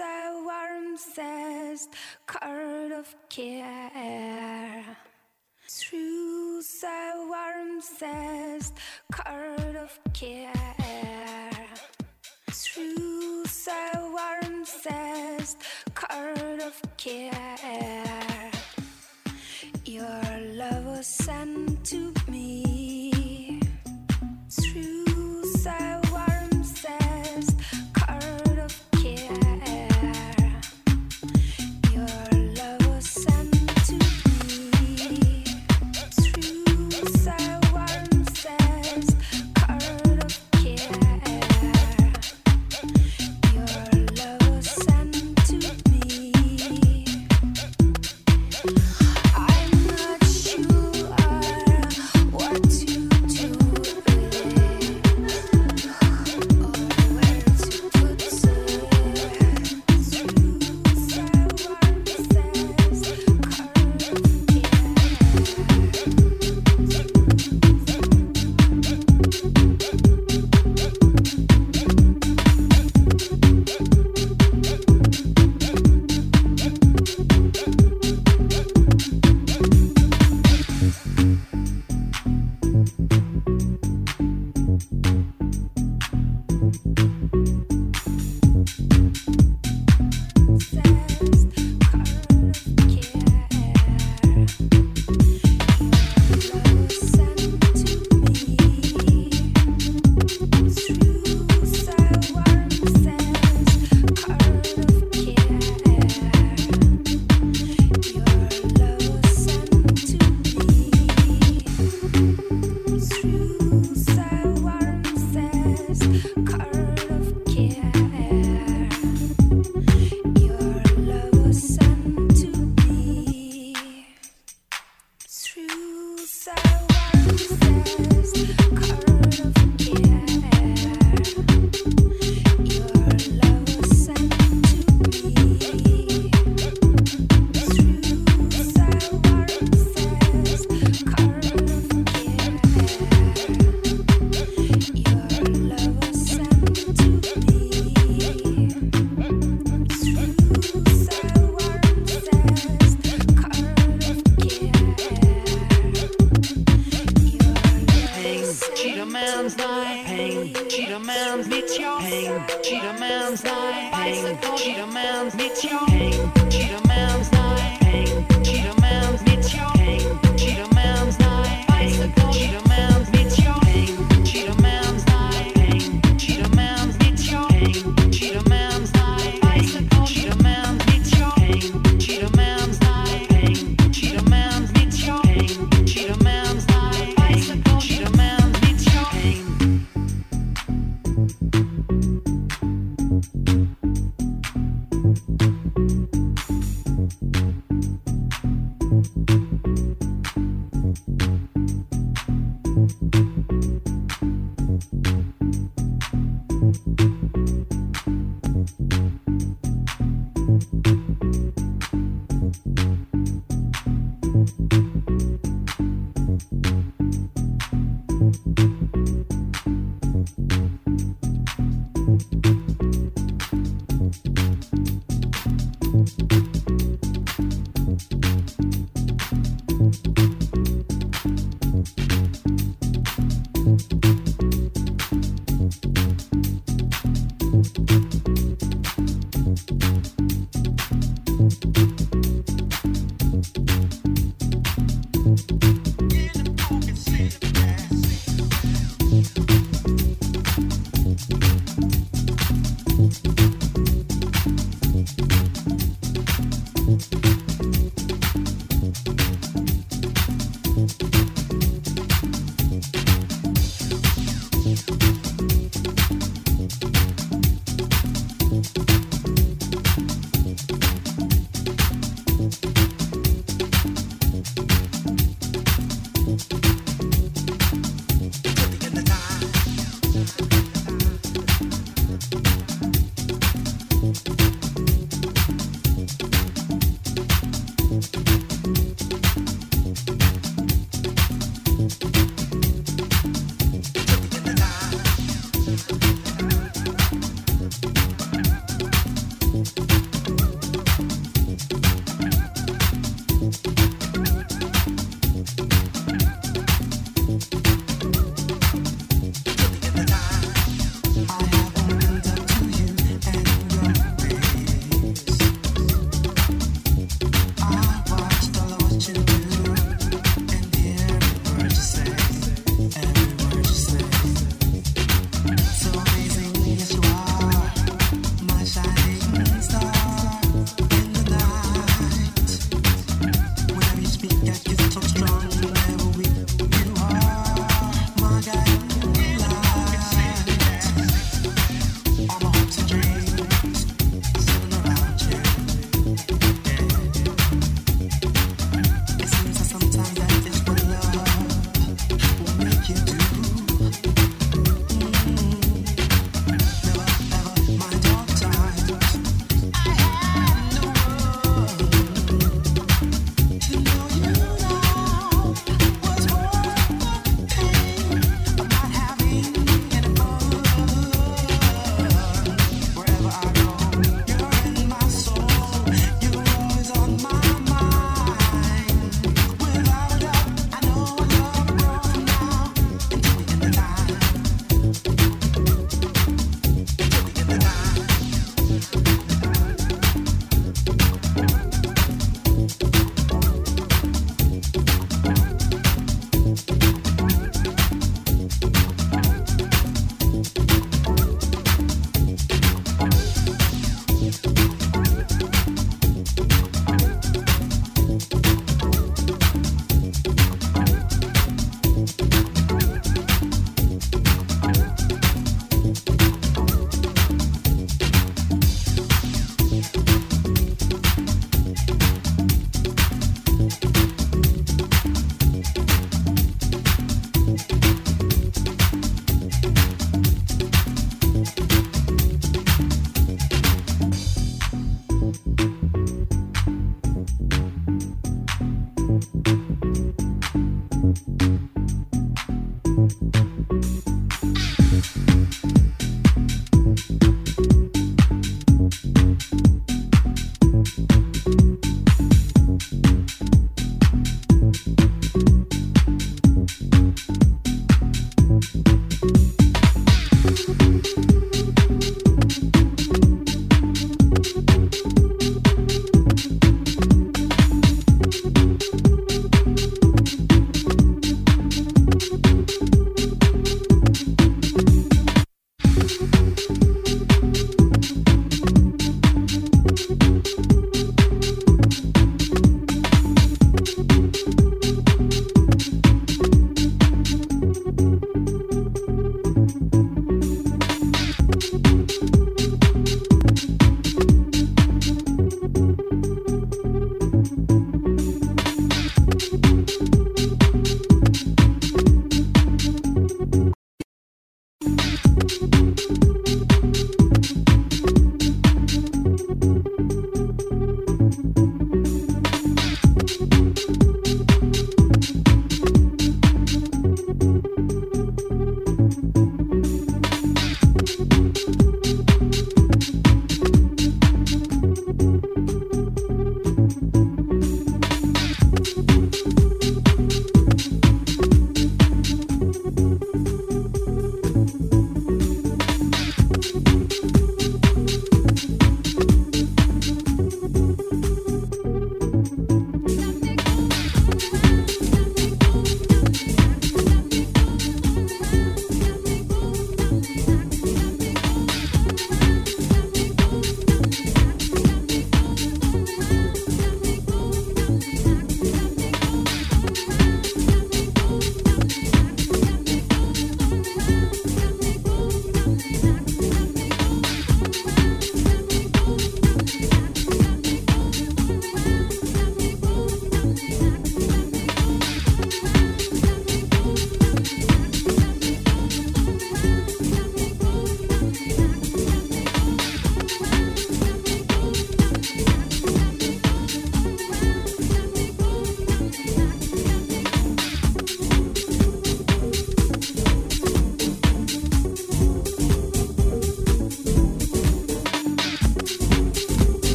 a warm zest, card of care. Through a warm zest, curd of care. Through a warm zest, curd of care. Your love was sent to